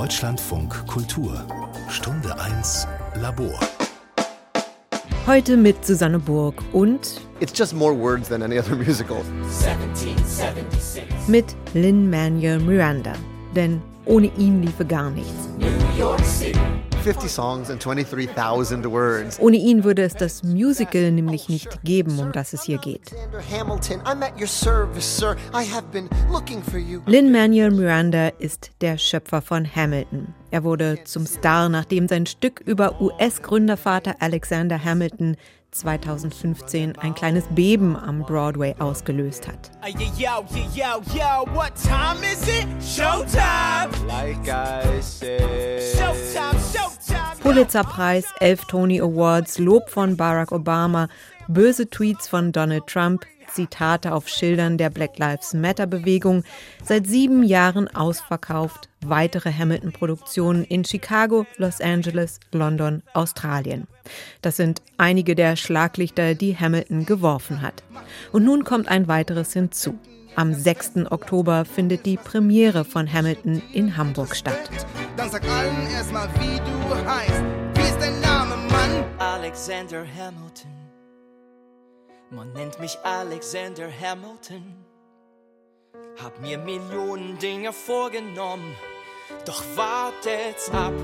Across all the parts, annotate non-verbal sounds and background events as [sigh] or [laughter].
Deutschlandfunk Kultur Stunde 1 Labor Heute mit Susanne Burg und It's just more words than any other musical. mit Lin-Manuel Miranda. Denn ohne ihn liefe gar nichts. 50 songs and 23,000 words. Ohne ihn würde es das Musical nämlich nicht geben, um das es hier geht. Alexander Hamilton, I'm at your service, sir. I have been looking for you. Lin-Manuel Miranda ist der Schöpfer von Hamilton. Er wurde zum Star, nachdem sein Stück über US-Gründervater Alexander Hamilton 2015 ein kleines Beben am Broadway ausgelöst hat. Like Pulitzerpreis, elf Tony Awards, Lob von Barack Obama, böse Tweets von Donald Trump, Zitate auf Schildern der Black Lives Matter Bewegung, seit sieben Jahren ausverkauft, weitere Hamilton-Produktionen in Chicago, Los Angeles, London, Australien. Das sind einige der Schlaglichter, die Hamilton geworfen hat. Und nun kommt ein weiteres hinzu. Am 6. Oktober findet die Premiere von Hamilton in Hamburg statt. Dann sag allen erstmal, wie du heißt. Wie ist dein Name, Mann? Alexander Hamilton. Man nennt mich Alexander Hamilton. Hab mir Millionen Dinge vorgenommen. Doch wartet's ab,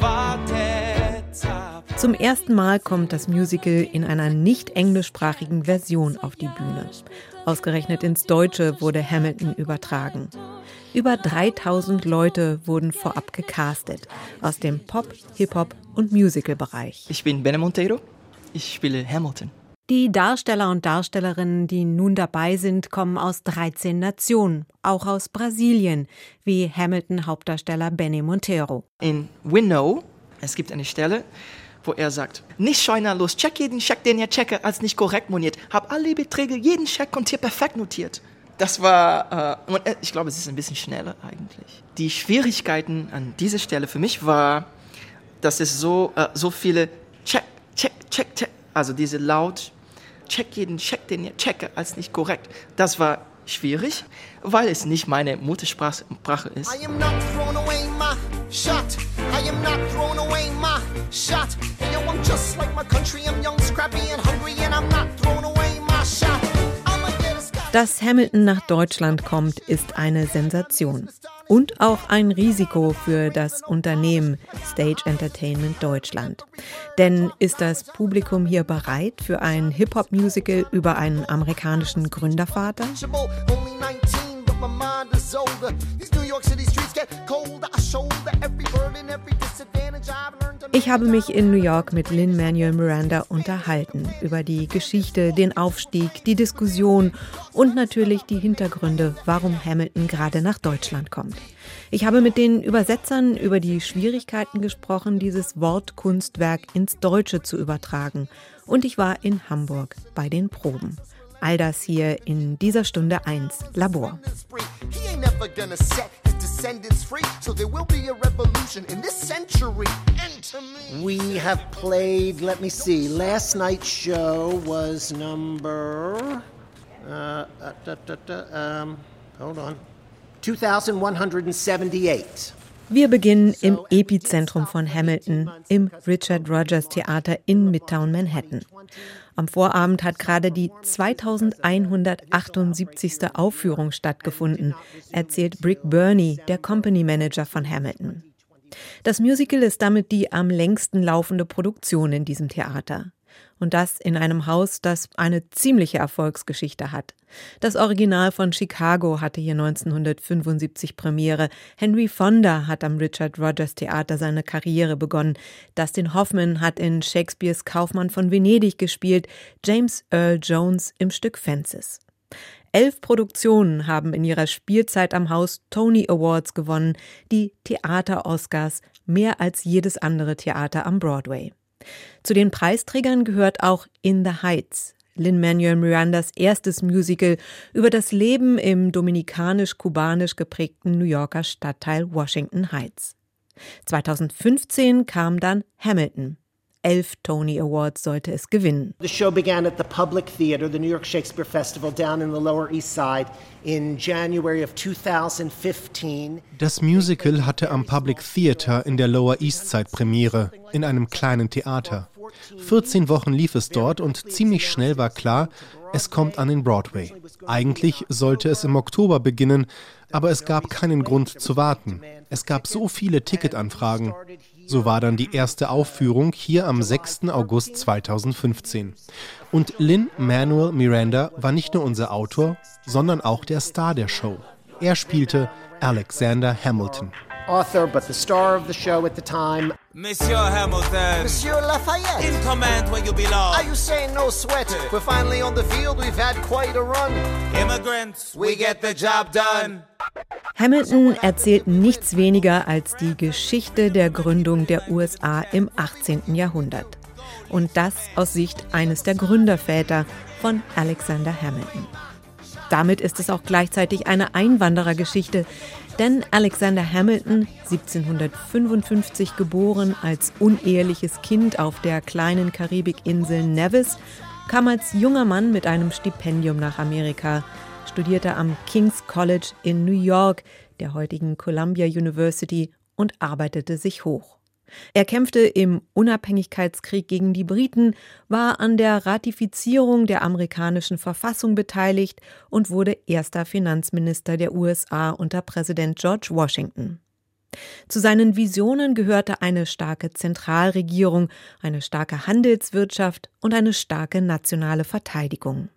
wartet's ab. Zum ersten Mal kommt das Musical in einer nicht englischsprachigen Version auf die Bühne. Ausgerechnet ins Deutsche wurde Hamilton übertragen. Über 3000 Leute wurden vorab gecastet aus dem Pop, Hip-Hop und Musical-Bereich. Ich bin Benne Monteiro. Ich spiele Hamilton. Die Darsteller und Darstellerinnen, die nun dabei sind, kommen aus 13 Nationen, auch aus Brasilien, wie Hamilton-Hauptdarsteller Benny Monteiro. In Winnow, es gibt eine Stelle, wo er sagt, nicht scheunerlos, check jeden Scheck, den ihr checke, als nicht korrekt moniert. Hab alle Beträge, jeden Scheck und hier perfekt notiert. Das war, äh, und äh, ich glaube, es ist ein bisschen schneller eigentlich. Die Schwierigkeiten an dieser Stelle für mich war, dass es so, äh, so viele check, check, check, check, also diese laut, check jeden Check, den ihr checke, als nicht korrekt. Das war schwierig, weil es nicht meine Muttersprache Sprache ist. I am not throwing away my shot. I am not throwing away my shot. Hey, yo, I'm just like my country. I'm young, scrappy, and hungry, and I'm not throwing away my shot. Dass Hamilton nach Deutschland kommt, ist eine Sensation. Und auch ein Risiko für das Unternehmen Stage Entertainment Deutschland. Denn ist das Publikum hier bereit für ein Hip-Hop-Musical über einen amerikanischen Gründervater? Only 19, but my mind is older. These New York City streets get colder. I shoulder every burden, every disadvantage I've learned to Ich habe mich in New York mit Lin-Manuel Miranda unterhalten über die Geschichte, den Aufstieg, die Diskussion und natürlich die Hintergründe, warum Hamilton gerade nach Deutschland kommt. Ich habe mit den Übersetzern über die Schwierigkeiten gesprochen, dieses Wortkunstwerk ins Deutsche zu übertragen. Und ich war in Hamburg bei den Proben. All das hier in dieser Stunde 1 Labor. spree. He ain't never gonna set his descendants free. So there will be a revolution in this century. Enter me. We have played, let me see, last night's show was number. Uh, uh, da, da, da, um, hold on. 2178. Wir beginnen im Epizentrum von Hamilton, im Richard Rogers Theater in Midtown Manhattan. Am Vorabend hat gerade die 2178. Aufführung stattgefunden, erzählt Brick Burney, der Company Manager von Hamilton. Das Musical ist damit die am längsten laufende Produktion in diesem Theater. Und das in einem Haus, das eine ziemliche Erfolgsgeschichte hat. Das Original von Chicago hatte hier 1975 Premiere. Henry Fonda hat am Richard Rogers Theater seine Karriere begonnen. Dustin Hoffman hat in Shakespeares Kaufmann von Venedig gespielt. James Earl Jones im Stück Fences. Elf Produktionen haben in ihrer Spielzeit am Haus Tony Awards gewonnen, die Theater-Oscars, mehr als jedes andere Theater am Broadway. Zu den Preisträgern gehört auch In the Heights, Lin-Manuel Mirandas erstes Musical über das Leben im dominikanisch-kubanisch geprägten New Yorker Stadtteil Washington Heights. 2015 kam dann Hamilton. Elf Tony Awards sollte es gewinnen. The show began at the Public Theater, the New York Shakespeare Festival down in the Lower East Side in January of 2015. Das Musical hatte am Public Theater in der Lower East Side Premiere in einem kleinen Theater. 14 Wochen lief es dort und ziemlich schnell war klar, es kommt an den Broadway. Eigentlich sollte es im Oktober beginnen, aber es gab keinen Grund zu warten. Es gab so viele Ticketanfragen. So war dann die erste Aufführung hier am 6. August 2015. Und Lin Manuel Miranda war nicht nur unser Autor, sondern auch der Star der Show. Er spielte Alexander Hamilton. Author, but the star of the show at the time. Monsieur Hamilton. Monsieur Lafayette. In command where you belong. Are you saying no sweat? We're finally on the field. We've had quite a run. Immigrants, we get the job done. Hamilton erzählt nichts weniger als die Geschichte der Gründung der USA im 18. Jahrhundert. Und das aus Sicht eines der Gründerväter von Alexander Hamilton. Damit ist es auch gleichzeitig eine Einwanderergeschichte, denn Alexander Hamilton, 1755 geboren als uneheliches Kind auf der kleinen Karibikinsel Nevis, kam als junger Mann mit einem Stipendium nach Amerika, studierte am King's College in New York, der heutigen Columbia University, und arbeitete sich hoch. Er kämpfte im Unabhängigkeitskrieg gegen die Briten, war an der Ratifizierung der amerikanischen Verfassung beteiligt und wurde erster Finanzminister der USA unter Präsident George Washington. Zu seinen Visionen gehörte eine starke Zentralregierung, eine starke Handelswirtschaft und eine starke nationale Verteidigung.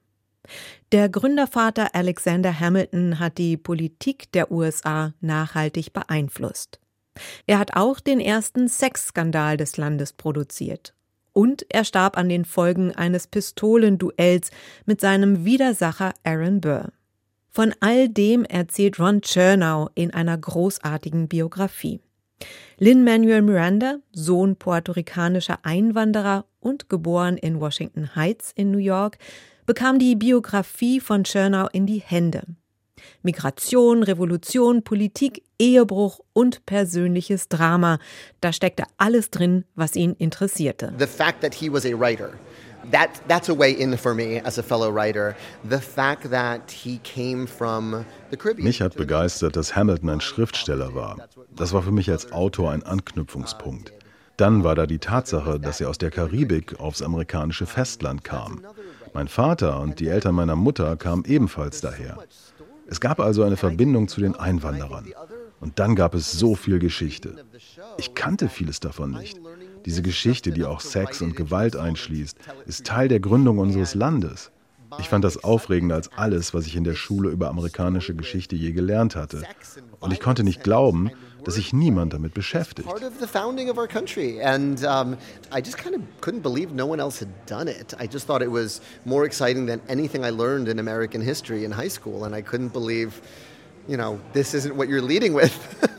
Der Gründervater Alexander Hamilton hat die Politik der USA nachhaltig beeinflusst. Er hat auch den ersten Sexskandal des Landes produziert. Und er starb an den Folgen eines Pistolenduells mit seinem Widersacher Aaron Burr. Von all dem erzählt Ron Chernow in einer großartigen Biografie. Lin-Manuel Miranda, Sohn puerto-ricanischer Einwanderer und geboren in Washington Heights in New York, bekam die Biografie von Chernow in die Hände. Migration, Revolution, Politik, Ehebruch und persönliches Drama. Da steckte alles drin, was ihn interessierte. The fact that he was a writer. That, that's a way in for me as a fellow writer. The fact that he came from the Caribbean. Mich hat begeistert, dass Hamilton ein Schriftsteller war. Das war für mich als Autor ein Anknüpfungspunkt. Dann war da die Tatsache, dass er aus der Karibik aufs amerikanische Festland kam. Mein Vater und die Eltern meiner Mutter kamen ebenfalls daher. Es gab also eine Verbindung zu den Einwanderern. Und dann gab es so viel Geschichte. Ich kannte vieles davon nicht. Diese Geschichte, die auch Sex und Gewalt einschließt, ist Teil der Gründung unseres Landes. Ich fand das aufregender als alles, was ich in der Schule über amerikanische Geschichte je gelernt hatte. Und ich konnte nicht glauben, dass sich niemand damit beschäftigt. Part of the founding of our country, and I just kind of couldn't believe no one else had done it. I just thought it was more exciting than anything I learned in American history in high school, and I couldn't believe, you know, this isn't what you're leading with.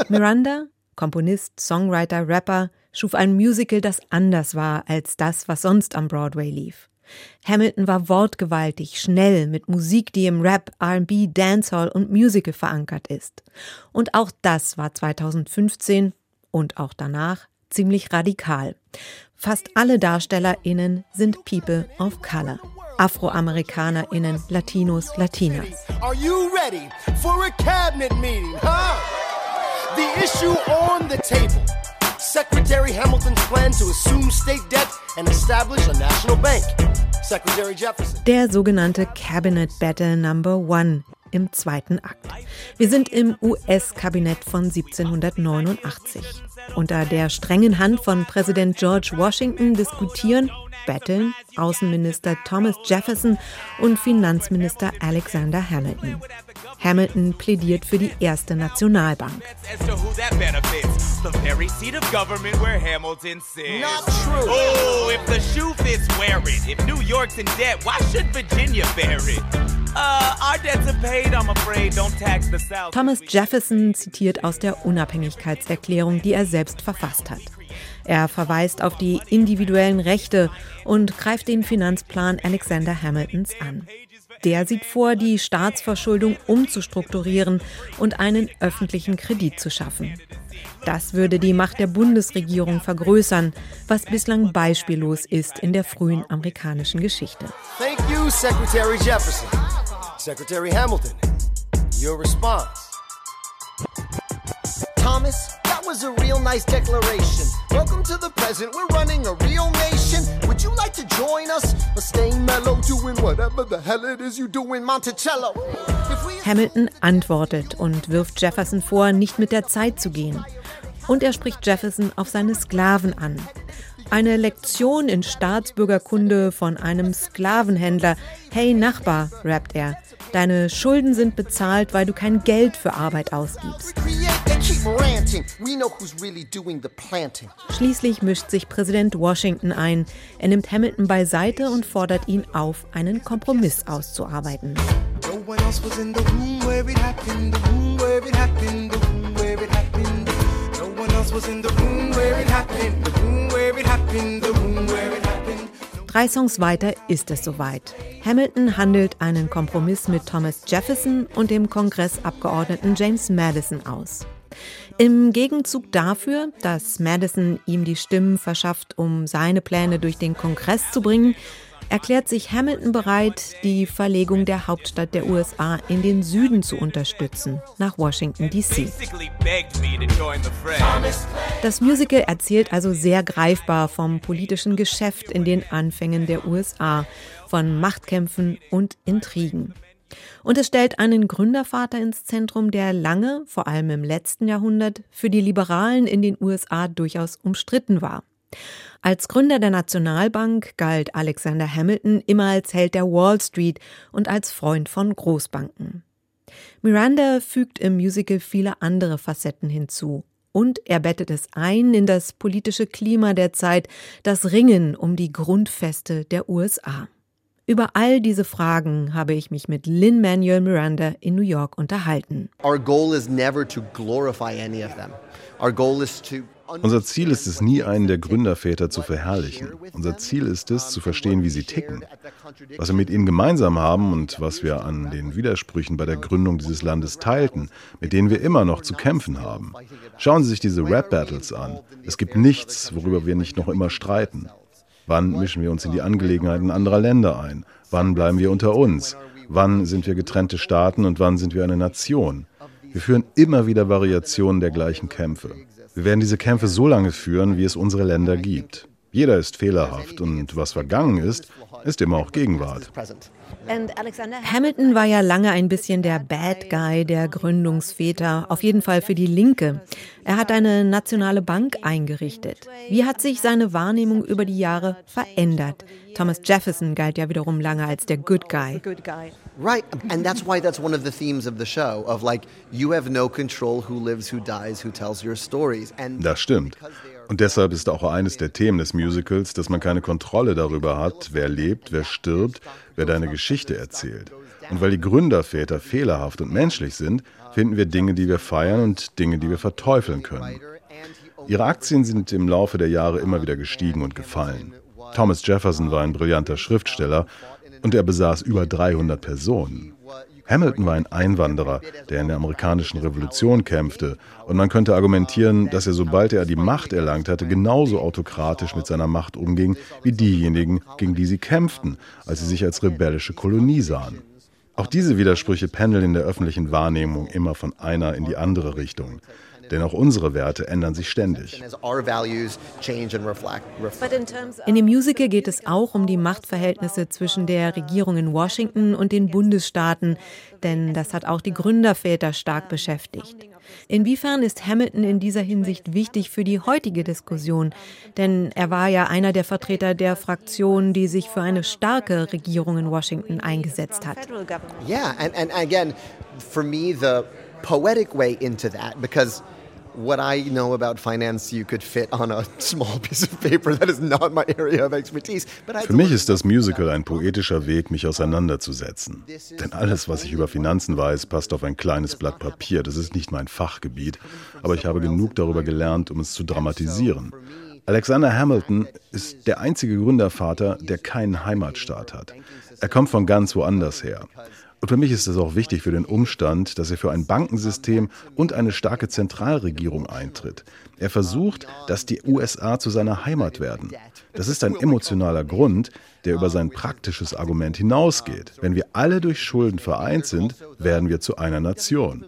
[laughs] Miranda, Komponist, Songwriter, Rapper, schuf ein Musical, das anders war als das, was sonst am Broadway lief. Hamilton war wortgewaltig, schnell, mit Musik, die im Rap, RB, Dancehall und Musical verankert ist. Und auch das war 2015 und auch danach ziemlich radikal. Fast alle DarstellerInnen sind People of Color. AfroamerikanerInnen, Latinos, Latinas. Are you ready for a cabinet meeting, huh? The issue on the table. Secretary Hamilton's plan to assume state debt and establish a national bank. Secretary Jefferson. Der sogenannte Cabinet Battle Number One im zweiten Akt. Wir sind im US-Kabinett von 1789. Unter der strengen Hand von Präsident George Washington diskutieren, betteln Außenminister Thomas Jefferson und Finanzminister Alexander Hamilton. Hamilton plädiert für die erste Nationalbank. As to who that benefits, the very seat of government where Hamilton sits. Not true. Oh, if the shoe fits, wear it. If New York's in debt, why should Virginia bear it? Uh. Thomas Jefferson zitiert aus der Unabhängigkeitserklärung, die er selbst verfasst hat. Er verweist auf die individuellen Rechte und greift den Finanzplan Alexander Hamiltons an. Der sieht vor, die Staatsverschuldung umzustrukturieren und einen öffentlichen Kredit zu schaffen. Das würde die Macht der Bundesregierung vergrößern, was bislang beispiellos ist in der frühen amerikanischen Geschichte. Thank you, Secretary Jefferson. Secretary Hamilton, your response. Thomas, that was a real nice declaration. Welcome to the present, we're running a real nation. Would you like to join us? Or stay mellow, doing whatever the hell it is you do in Monticello? Hamilton antwortet und wirft Jefferson vor, nicht mit der Zeit zu gehen. Und er spricht Jefferson auf seine Sklaven an. Eine Lektion in Staatsbürgerkunde von einem Sklavenhändler. Hey Nachbar, rappt er, deine Schulden sind bezahlt, weil du kein Geld für Arbeit ausgibst. Schließlich mischt sich Präsident Washington ein. Er nimmt Hamilton beiseite und fordert ihn auf, einen Kompromiss auszuarbeiten. No Drei Songs weiter ist es soweit. Hamilton handelt einen Kompromiss mit Thomas Jefferson und dem Kongressabgeordneten James Madison aus. Im Gegenzug dafür, dass Madison ihm die Stimmen verschafft, um seine Pläne durch den Kongress zu bringen, erklärt sich Hamilton bereit, die Verlegung der Hauptstadt der USA in den Süden zu unterstützen, nach Washington, D.C. Das Musical erzählt also sehr greifbar vom politischen Geschäft in den Anfängen der USA, von Machtkämpfen und Intrigen. Und es stellt einen Gründervater ins Zentrum, der lange, vor allem im letzten Jahrhundert, für die Liberalen in den USA durchaus umstritten war. Als Gründer der Nationalbank galt Alexander Hamilton immer als Held der Wall Street und als Freund von Großbanken. Miranda fügt im Musical viele andere Facetten hinzu. Und er bettet es ein in das politische Klima der Zeit, das Ringen um die Grundfeste der USA. Über all diese Fragen habe ich mich mit Lin Manuel Miranda in New York unterhalten. Our goal is never to glorify any of them. Our goal is to unser Ziel ist es nie, einen der Gründerväter zu verherrlichen. Unser Ziel ist es, zu verstehen, wie sie ticken, was wir mit ihnen gemeinsam haben und was wir an den Widersprüchen bei der Gründung dieses Landes teilten, mit denen wir immer noch zu kämpfen haben. Schauen Sie sich diese Rap-Battles an. Es gibt nichts, worüber wir nicht noch immer streiten. Wann mischen wir uns in die Angelegenheiten anderer Länder ein? Wann bleiben wir unter uns? Wann sind wir getrennte Staaten und wann sind wir eine Nation? Wir führen immer wieder Variationen der gleichen Kämpfe. Wir werden diese Kämpfe so lange führen, wie es unsere Länder gibt. Jeder ist fehlerhaft und was vergangen ist, ist immer auch Gegenwart. Hamilton war ja lange ein bisschen der Bad Guy der Gründungsväter, auf jeden Fall für die Linke. Er hat eine nationale Bank eingerichtet. Wie hat sich seine Wahrnehmung über die Jahre verändert? Thomas Jefferson galt ja wiederum lange als der Good Guy. Right, and that's why that's one of the themes of the show of like you have no control who lives, who dies, who tells your stories. And das stimmt. Und deshalb ist auch eines der Themen des Musicals, dass man keine Kontrolle darüber hat, wer lebt, wer stirbt, wer deine Geschichte erzählt. Und weil die Gründerväter fehlerhaft und menschlich sind, finden wir Dinge, die wir feiern und Dinge, die wir verteufeln können. Ihre Aktien sind im Laufe der Jahre immer wieder gestiegen und gefallen. Thomas Jefferson war ein brillanter Schriftsteller und er besaß über 300 Personen. Hamilton war ein Einwanderer, der in der amerikanischen Revolution kämpfte, und man könnte argumentieren, dass er, sobald er die Macht erlangt hatte, genauso autokratisch mit seiner Macht umging wie diejenigen, gegen die sie kämpften, als sie sich als rebellische Kolonie sahen. Auch diese Widersprüche pendeln in der öffentlichen Wahrnehmung immer von einer in die andere Richtung. Denn auch unsere Werte ändern sich ständig. In dem Musical geht es auch um die Machtverhältnisse zwischen der Regierung in Washington und den Bundesstaaten, denn das hat auch die Gründerväter stark beschäftigt. Inwiefern ist Hamilton in dieser Hinsicht wichtig für die heutige Diskussion? Denn er war ja einer der Vertreter der Fraktion, die sich für eine starke Regierung in Washington eingesetzt hat. Yeah, and, and again, for me the poetic way into that because what I know about finance you could fit on a [laughs] small piece of paper. That is not my area of expertise. Für mich ist das Musical ein poetischer Weg, mich auseinanderzusetzen. Denn alles, was ich über Finanzen weiß, passt auf ein kleines Blatt Papier. Das ist nicht mein Fachgebiet, aber ich habe genug darüber gelernt, um es zu dramatisieren. Alexander Hamilton ist der einzige Gründervater, der keinen Heimatstaat hat. Er kommt von ganz woanders her. Und für mich ist es auch wichtig für den Umstand, dass er für ein Bankensystem und eine starke Zentralregierung eintritt. Er versucht, dass die USA zu seiner Heimat werden. Das ist ein emotionaler Grund, der über sein praktisches Argument hinausgeht. Wenn wir alle durch Schulden vereint sind, werden wir zu einer Nation.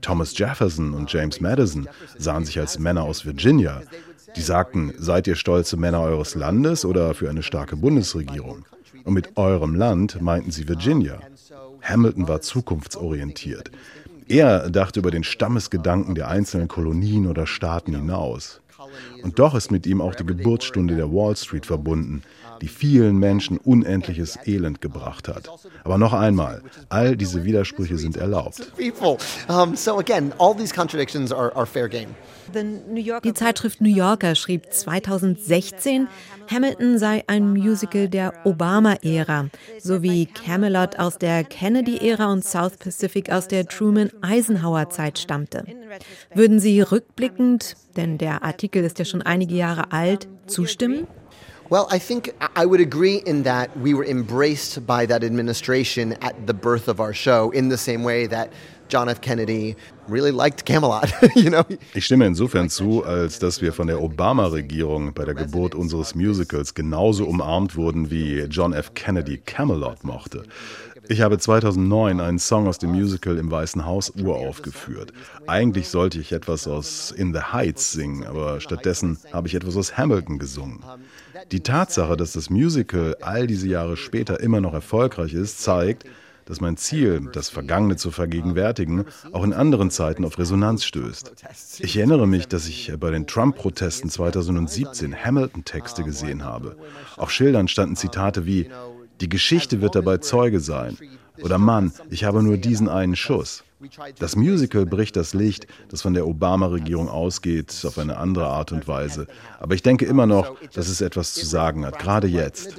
Thomas Jefferson und James Madison sahen sich als Männer aus Virginia. Die sagten, seid ihr stolze Männer eures Landes oder für eine starke Bundesregierung? Und mit eurem Land meinten sie Virginia. Hamilton war zukunftsorientiert. Er dachte über den Stammesgedanken der einzelnen Kolonien oder Staaten hinaus. Und doch ist mit ihm auch die Geburtsstunde der Wall Street verbunden, die vielen Menschen unendliches Elend gebracht hat. Aber noch einmal, all diese Widersprüche sind erlaubt. Die Zeitschrift New Yorker schrieb 2016, Hamilton sei ein Musical der Obama-Ära, sowie Camelot aus der Kennedy-Ära und South Pacific aus der Truman-Eisenhower-Zeit stammte. Würden Sie rückblickend, denn der Artikel ist ja schon einige Jahre alt, zustimmen? Well, I think I would agree in that we were embraced by that administration at the birth of our show in the same way that John F. Kennedy really liked Camelot, [laughs] you know? Ich stimme insofern zu, als dass wir von der Obama-Regierung bei der Geburt unseres Musicals genauso umarmt wurden, wie John F. Kennedy Camelot mochte. Ich habe 2009 einen Song aus dem Musical im Weißen Haus uraufgeführt. Eigentlich sollte ich etwas aus In the Heights singen, aber stattdessen habe ich etwas aus Hamilton gesungen. Die Tatsache, dass das Musical all diese Jahre später immer noch erfolgreich ist, zeigt, dass mein Ziel, das Vergangene zu vergegenwärtigen, auch in anderen Zeiten auf Resonanz stößt. Ich erinnere mich, dass ich bei den Trump-Protesten 2017 Hamilton-Texte gesehen habe. Auf Schildern standen Zitate wie Die Geschichte wird dabei Zeuge sein oder Mann, ich habe nur diesen einen Schuss. Das Musical bricht das Licht, das von der Obama-Regierung ausgeht, auf eine andere Art und Weise. Aber ich denke immer noch, dass es etwas zu sagen hat, gerade jetzt.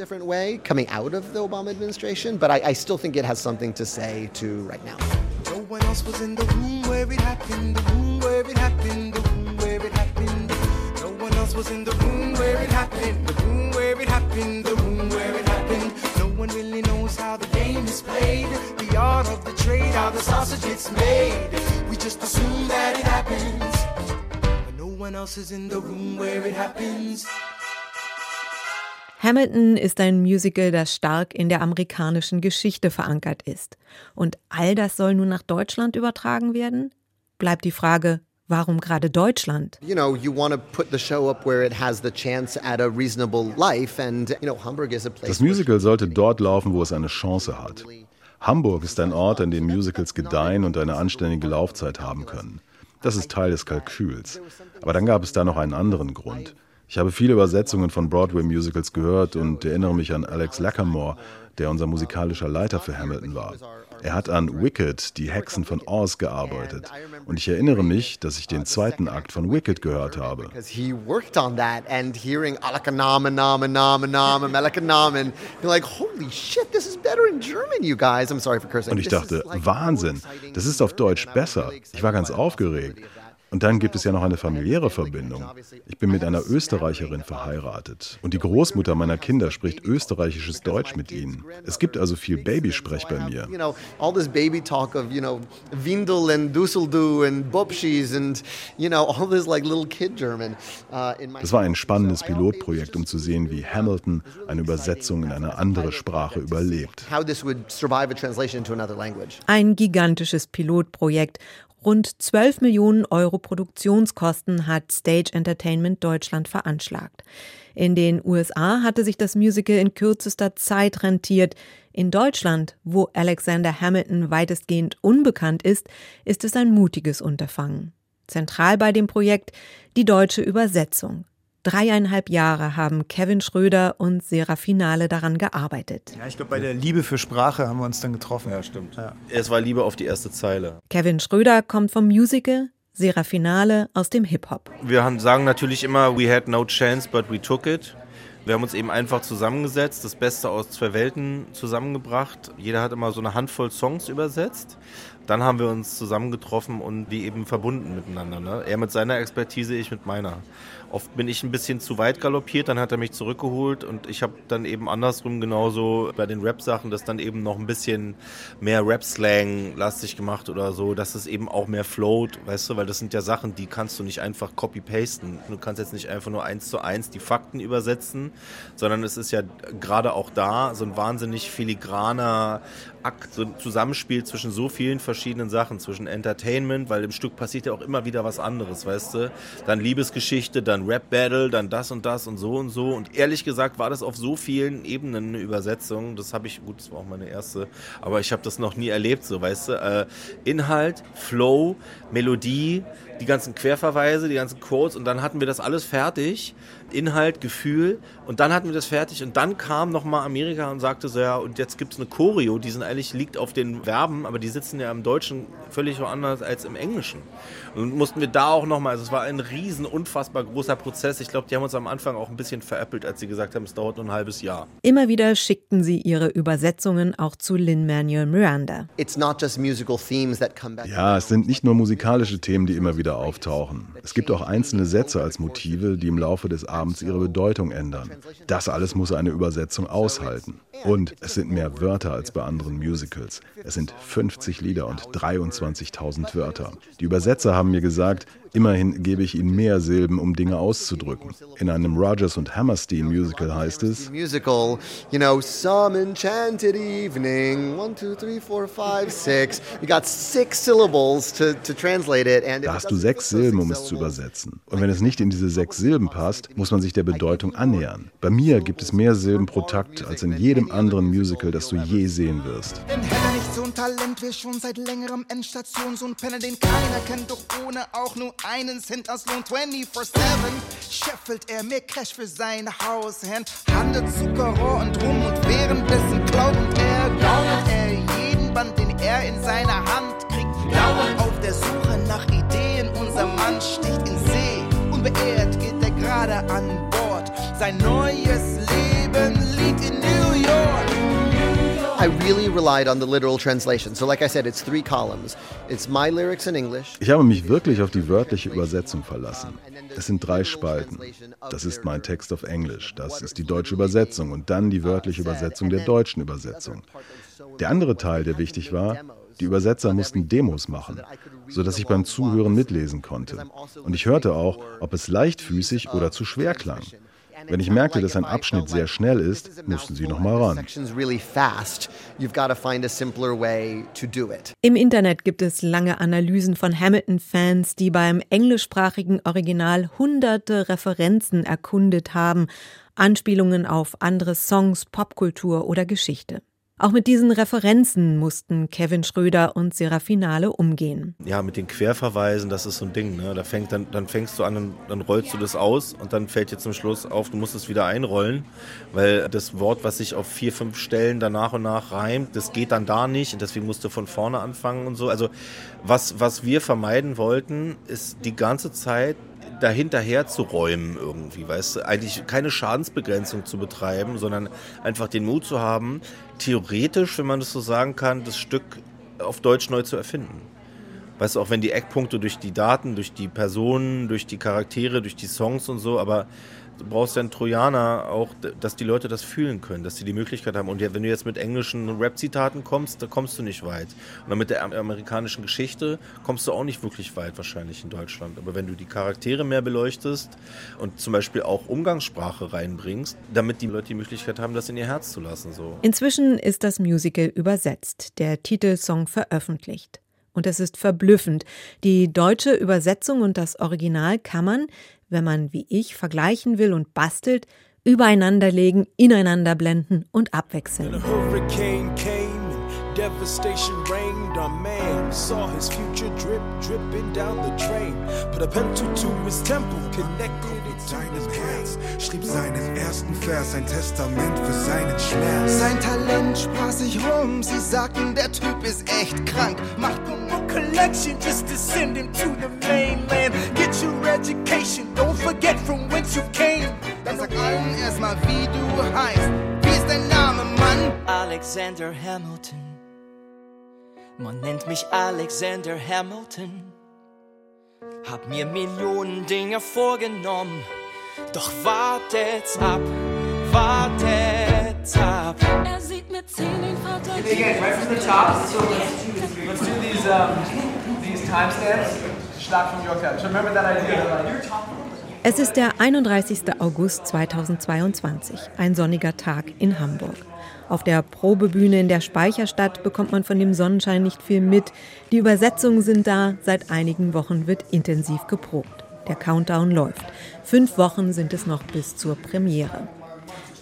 was in the room where it happened, the room where it happened, the room where it happened. No one really knows how the game is played. the art of the trade, how the sausage gets made. We just assume that it happens, but no one else is in the room where it happens. Hamilton ist ein Musical, das stark in der amerikanischen Geschichte verankert ist. Und all das soll nun nach Deutschland übertragen werden? Bleibt die Frage, warum gerade Deutschland? You know, you want to put the show up where it has the chance at a reasonable life and you know, Hamburg is a place Das Musical sollte dort laufen, wo es eine Chance hat. Hamburg ist ein Ort, an dem Musicals gedeihen und eine anständige Laufzeit haben können. Das ist Teil des Kalküls. Aber dann gab es da noch einen anderen Grund. Ich habe viele Übersetzungen von Broadway-Musicals gehört und erinnere mich an Alex Lackamore, der unser musikalischer Leiter für Hamilton war. Er hat an Wicked, die Hexen von Oz, gearbeitet. Und ich erinnere mich, dass ich den zweiten Akt von Wicked gehört habe. Und ich dachte, Wahnsinn, das ist auf Deutsch besser. Ich war ganz aufgeregt. Und dann gibt es ja noch eine familiäre Verbindung. Ich bin mit einer Österreicherin verheiratet und die Großmutter meiner Kinder spricht österreichisches Deutsch mit ihnen. Es gibt also viel Babysprech bei mir. All this baby talk of, you know, Windel and Dusseldu and Bobschis and, you know, all this like little kid German. Uh, das war ein spannendes Pilotprojekt, um zu sehen, wie Hamilton eine Übersetzung in eine andere Sprache überlebt. Ein gigantisches Pilotprojekt Rund 12 Millionen Euro Produktionskosten hat Stage Entertainment Deutschland veranschlagt. In den USA hatte sich das Musical in kürzester Zeit rentiert. In Deutschland, wo Alexander Hamilton weitestgehend unbekannt ist, ist es ein mutiges Unterfangen. Zentral bei dem Projekt die deutsche Übersetzung. Dreieinhalb Jahre haben Kevin Schröder und Serafinale daran gearbeitet. Ja, ich glaube, bei der Liebe für Sprache haben wir uns dann getroffen. Ja, stimmt. Ja. Es war Liebe auf die erste Zeile. Kevin Schröder kommt vom Musical, Serafinale aus dem Hip-Hop. Wir sagen natürlich immer, we had no chance, but we took it. Wir haben uns eben einfach zusammengesetzt, das Beste aus zwei Welten zusammengebracht. Jeder hat immer so eine Handvoll Songs übersetzt dann haben wir uns zusammengetroffen und die eben verbunden miteinander. Ne? Er mit seiner Expertise, ich mit meiner. Oft bin ich ein bisschen zu weit galoppiert, dann hat er mich zurückgeholt und ich habe dann eben andersrum genauso bei den Rap-Sachen das dann eben noch ein bisschen mehr Rap-Slang lastig gemacht oder so, dass es eben auch mehr float, weißt du, weil das sind ja Sachen, die kannst du nicht einfach copy-pasten. Du kannst jetzt nicht einfach nur eins zu eins die Fakten übersetzen, sondern es ist ja gerade auch da so ein wahnsinnig filigraner Akt, so ein Zusammenspiel zwischen so vielen verschiedenen Sachen, zwischen Entertainment, weil im Stück passiert ja auch immer wieder was anderes, weißt du? Dann Liebesgeschichte, dann Rap-Battle, dann das und das und so und so. Und ehrlich gesagt war das auf so vielen Ebenen eine Übersetzung. Das habe ich, gut, das war auch meine erste, aber ich habe das noch nie erlebt, so, weißt du? Äh, Inhalt, Flow, Melodie, die ganzen Querverweise, die ganzen Quotes und dann hatten wir das alles fertig. Inhalt, Gefühl und dann hatten wir das fertig und dann kam nochmal Amerika und sagte so, ja, und jetzt gibt es eine Choreo, die sind eigentlich, liegt auf den Verben, aber die sitzen ja im Deutschen völlig woanders als im Englischen. Und mussten wir da auch nochmal, also es war ein riesen, unfassbar großer Prozess. Ich glaube, die haben uns am Anfang auch ein bisschen veräppelt, als sie gesagt haben, es dauert nur ein halbes Jahr. Immer wieder schickten sie ihre Übersetzungen auch zu Lin-Manuel Miranda. Ja, es sind nicht nur musikalische Themen, die immer wieder auftauchen. Es gibt auch einzelne Sätze als Motive, die im Laufe des Abends ihre Bedeutung ändern. Das alles muss eine Übersetzung aushalten. Und es sind mehr Wörter als bei anderen Musicals. Es sind 50 Lieder und 23.000 Wörter. Die Übersetzer haben mir gesagt, Immerhin gebe ich ihnen mehr Silben, um Dinge auszudrücken. In einem Rogers und Hammerstein Musical heißt es, Musical, you know, some enchanted evening, one, two, three, four, five, six. You got six syllables to, to translate it. And da hast du sechs Silben, um es zu übersetzen. Und wenn es nicht in diese sechs Silben passt, muss man sich der Bedeutung annähern. Bei mir gibt es mehr Silben pro Takt als in jedem anderen Musical, das du je sehen wirst. Denn hätte nicht so ein Talent, wir schon seit längerem Endstation, so ein Penner, den keiner kennt, doch ohne auch nur einen Cent aus Lohn 24-7. Scheffelt er mehr Cash für sein Haushand, handelt Zuckerrohr und Rum und währenddessen klaut und er gaunert er jeden Band, den er in seiner Hand kriegt. Dauernd auf der Suche nach Ideen, unser Mann sticht in See. Unbeehrt geht er gerade an Bord. Sein neues Ich habe mich wirklich auf die wörtliche Übersetzung verlassen. Es sind drei Spalten. Das ist mein Text auf Englisch, das ist die deutsche Übersetzung und dann die wörtliche Übersetzung der deutschen Übersetzung. Der andere Teil, der wichtig war, die Übersetzer mussten Demos machen, sodass ich beim Zuhören mitlesen konnte. Und ich hörte auch, ob es leichtfüßig oder zu schwer klang. Wenn ich merkte, dass ein Abschnitt sehr schnell ist, mussten sie nochmal ran. Im Internet gibt es lange Analysen von Hamilton-Fans, die beim englischsprachigen Original hunderte Referenzen erkundet haben, Anspielungen auf andere Songs, Popkultur oder Geschichte. Auch mit diesen Referenzen mussten Kevin Schröder und Serafinale umgehen. Ja, mit den Querverweisen, das ist so ein Ding. Ne? Da fängt, dann, dann fängst du an, dann rollst du das aus und dann fällt dir zum Schluss auf, du musst es wieder einrollen, weil das Wort, was sich auf vier, fünf Stellen dann nach und nach reimt, das geht dann da nicht und deswegen musst du von vorne anfangen und so. Also was, was wir vermeiden wollten, ist die ganze Zeit dahinterher zu räumen irgendwie, weißt du, eigentlich keine Schadensbegrenzung zu betreiben, sondern einfach den Mut zu haben, theoretisch, wenn man das so sagen kann, das Stück auf Deutsch neu zu erfinden. Weißt du, auch wenn die Eckpunkte durch die Daten, durch die Personen, durch die Charaktere, durch die Songs und so, aber brauchst ja einen Trojaner auch, dass die Leute das fühlen können, dass sie die Möglichkeit haben. Und wenn du jetzt mit englischen Rap-Zitaten kommst, da kommst du nicht weit. Und mit der amerikanischen Geschichte kommst du auch nicht wirklich weit wahrscheinlich in Deutschland. Aber wenn du die Charaktere mehr beleuchtest und zum Beispiel auch Umgangssprache reinbringst, damit die Leute die Möglichkeit haben, das in ihr Herz zu lassen. So. Inzwischen ist das Musical übersetzt, der Titelsong veröffentlicht. Und es ist verblüffend. Die deutsche Übersetzung und das Original kann man, wenn man wie ich vergleichen will und bastelt, übereinanderlegen, ineinander blenden und abwechseln. Devastation reigned on man. Saw his future drip, dripping down the drain. Put a pencil to his temple, connected mit seinem Herz. Schrieb seinen ersten Vers, ein Testament für seinen Schmerz. Sein Talent sprach sich rum, sie sagten, der Typ ist echt krank. Macht a collection just to send him to the mainland. Get your education, don't forget from whence you came. Dann sag allen erstmal, wie du heißt. Wie ist dein Name, Mann? Alexander Hamilton. Man nennt mich Alexander Hamilton. Hab mir Millionen Dinge vorgenommen. Doch wartet's ab, wartet's ab. Er sieht mit zehn den Vater. Again, right from the top. So let's, let's do these um, these timestamps. Schlag from Yorktown. So remember that idea that like. Es ist der 31. August 2022, ein sonniger Tag in Hamburg. Auf der Probebühne in der Speicherstadt bekommt man von dem Sonnenschein nicht viel mit. Die Übersetzungen sind da, seit einigen Wochen wird intensiv geprobt. Der Countdown läuft. Fünf Wochen sind es noch bis zur Premiere.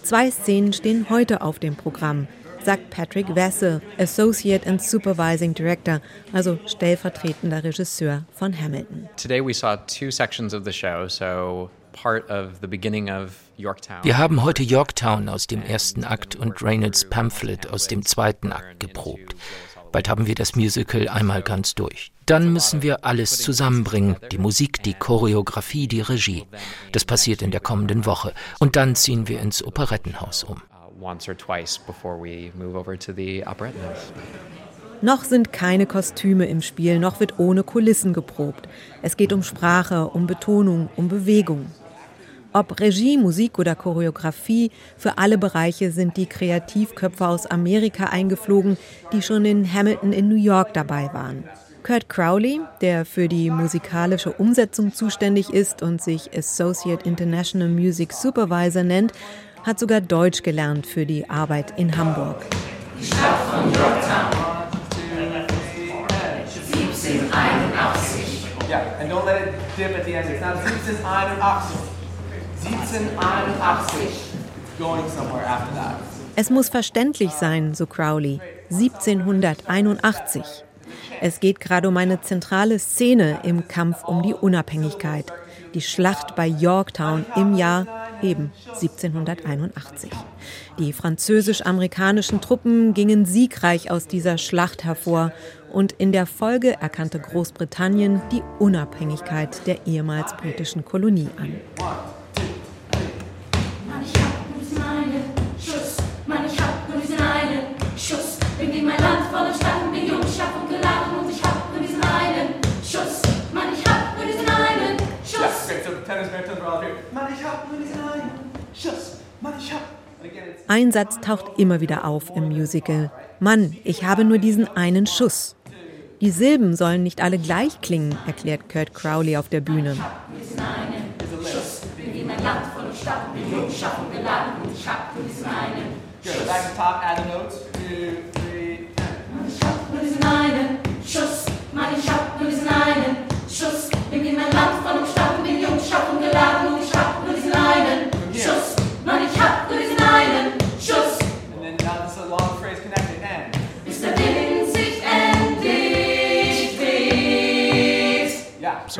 Zwei Szenen stehen heute auf dem Programm, sagt Patrick Wessel, Associate and Supervising Director, also stellvertretender Regisseur von Hamilton. Today we saw two sections of the show, so part of the beginning of. Wir haben heute Yorktown aus dem ersten Akt und Reynolds Pamphlet aus dem zweiten Akt geprobt. Bald haben wir das Musical einmal ganz durch. Dann müssen wir alles zusammenbringen. Die Musik, die Choreografie, die Regie. Das passiert in der kommenden Woche. Und dann ziehen wir ins Operettenhaus um. Noch sind keine Kostüme im Spiel, noch wird ohne Kulissen geprobt. Es geht um Sprache, um Betonung, um Bewegung. Ob Regie, Musik oder Choreografie, für alle Bereiche sind die Kreativköpfe aus Amerika eingeflogen, die schon in Hamilton in New York dabei waren. Kurt Crowley, der für die musikalische Umsetzung zuständig ist und sich Associate International Music Supervisor nennt, hat sogar Deutsch gelernt für die Arbeit in Hamburg. Die Stadt von Yorktown. 1781. Yeah, and don't let it dip at the end. It's not 1781. 1781. Going somewhere after that. Es muss verständlich sein, so Crowley. 1781. Es geht gerade um eine zentrale Szene im Kampf um die Unabhängigkeit. Die Schlacht bei Yorktown im Jahr eben 1781. Die französisch-amerikanischen Truppen gingen siegreich aus dieser Schlacht hervor und in der Folge erkannte Großbritannien die Unabhängigkeit der ehemals britischen Kolonie an. Ein Satz taucht immer wieder auf im Musical. Mann, ich habe nur diesen einen Schuss. Die Silben sollen nicht alle gleich klingen, erklärt Kurt Crowley auf der Bühne. diesen einen Schuss.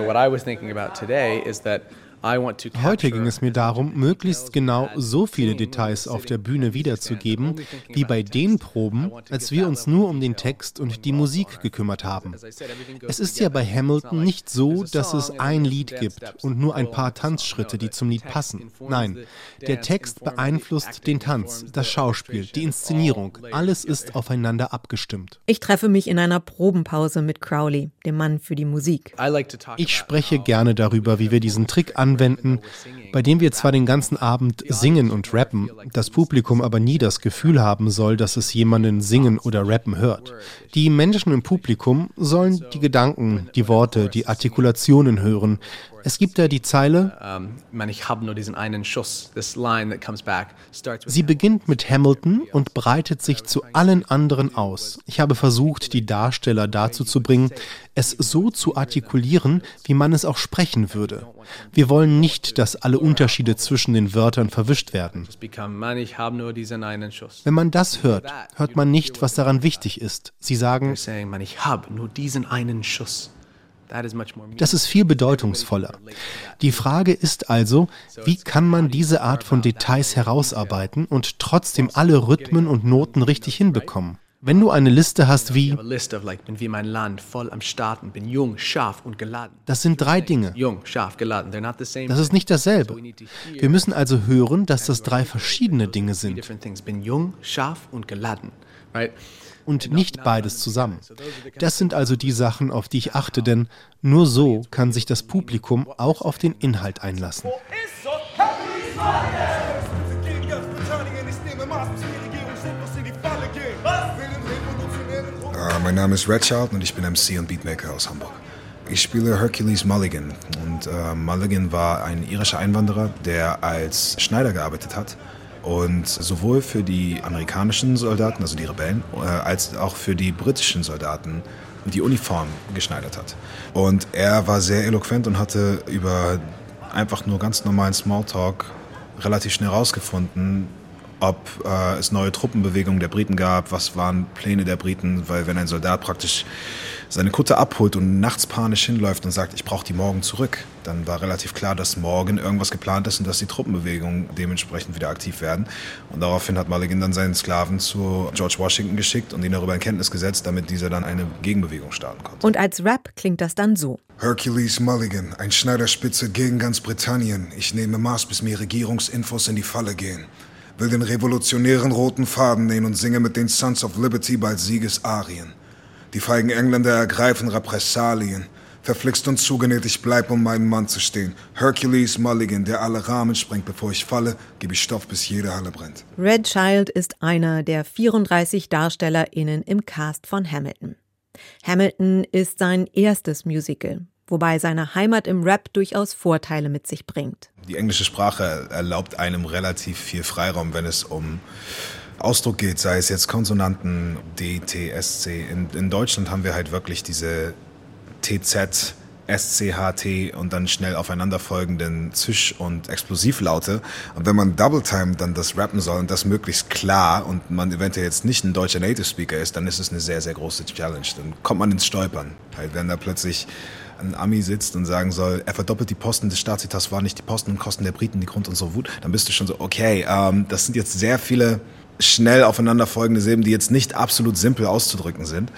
So what I was thinking about today is that Heute ging es mir darum, möglichst genau so viele Details auf der Bühne wiederzugeben, wie bei den Proben, als wir uns nur um den Text und die Musik gekümmert haben. Es ist ja bei Hamilton nicht so, dass es ein Lied gibt und nur ein paar Tanzschritte, die zum Lied passen. Nein, der Text beeinflusst den Tanz, das Schauspiel, die Inszenierung. Alles ist aufeinander abgestimmt. Ich treffe mich in einer Probenpause mit Crowley, dem Mann für die Musik. Ich spreche gerne darüber, wie wir diesen Trick anwenden, bei dem wir zwar den ganzen Abend singen und rappen, das Publikum aber nie das Gefühl haben soll, dass es jemanden singen oder rappen hört. Die Menschen im Publikum sollen die Gedanken, die Worte, die Artikulationen hören. Es gibt da die Zeile, man, ich habe nur diesen einen Schuss. This line that comes back starts with Sie beginnt mit Hamilton und breitet sich zu allen anderen aus. Ich habe versucht, die Darsteller dazu zu bringen, es so zu artikulieren, wie man es auch sprechen würde. Wir wollen nicht, dass alle Unterschiede zwischen den Wörtern verwischt werden. Wenn man das hört, hört man nicht, was daran wichtig ist. Sie sagen, ich habe nur diesen einen Schuss. Das ist viel bedeutungsvoller. Die Frage ist also, wie kann man diese Art von Details herausarbeiten und trotzdem alle Rhythmen und Noten richtig hinbekommen? Wenn du eine Liste hast wie, das sind drei Dinge. Das ist nicht dasselbe. Wir müssen also hören, dass das drei verschiedene Dinge sind. Und nicht beides zusammen. Das sind also die Sachen, auf die ich achte, denn nur so kann sich das Publikum auch auf den Inhalt einlassen. Uh, mein Name ist Red Child und ich bin MC und Beatmaker aus Hamburg. Ich spiele Hercules Mulligan und uh, Mulligan war ein irischer Einwanderer, der als Schneider gearbeitet hat und sowohl für die amerikanischen Soldaten, also die Rebellen, uh, als auch für die britischen Soldaten die Uniform geschneidert hat. Und er war sehr eloquent und hatte über einfach nur ganz normalen Smalltalk relativ schnell herausgefunden, ob äh, es neue Truppenbewegungen der Briten gab, was waren Pläne der Briten, weil wenn ein Soldat praktisch seine Kutte abholt und nachts panisch hinläuft und sagt, ich brauche die morgen zurück, dann war relativ klar, dass morgen irgendwas geplant ist und dass die Truppenbewegungen dementsprechend wieder aktiv werden. Und daraufhin hat Mulligan dann seinen Sklaven zu George Washington geschickt und ihn darüber in Kenntnis gesetzt, damit dieser dann eine Gegenbewegung starten konnte. Und als Rap klingt das dann so. Hercules Mulligan, ein Schneiderspitze gegen ganz Britannien. Ich nehme Maß, bis mir Regierungsinfos in die Falle gehen will den revolutionären roten Faden nähen und singe mit den Sons of Liberty bald Siegesarien. Die feigen Engländer ergreifen Repressalien. Verflixt und zugenäht, ich bleib, um meinen Mann zu stehen. Hercules Mulligan, der alle Rahmen sprengt. Bevor ich falle, gebe ich Stoff, bis jede Halle brennt. Red Child ist einer der 34 DarstellerInnen im Cast von Hamilton. Hamilton ist sein erstes Musical, wobei seine Heimat im Rap durchaus Vorteile mit sich bringt. Die englische Sprache erlaubt einem relativ viel Freiraum, wenn es um Ausdruck geht, sei es jetzt Konsonanten, D, T, S, C. In, in Deutschland haben wir halt wirklich diese TZ, SCHT und dann schnell aufeinanderfolgenden Zisch- und Explosivlaute. Und wenn man Double Time dann das rappen soll und das möglichst klar und man eventuell jetzt nicht ein deutscher Native Speaker ist, dann ist es eine sehr, sehr große Challenge. Dann kommt man ins Stolpern. Halt, wenn da plötzlich ein Ami sitzt und sagen soll, er verdoppelt die Posten des Staatsitas, war nicht die Posten und Kosten der Briten, die Grund und so Wut, dann bist du schon so, okay, ähm, das sind jetzt sehr viele schnell aufeinanderfolgende Silben, die jetzt nicht absolut simpel auszudrücken sind.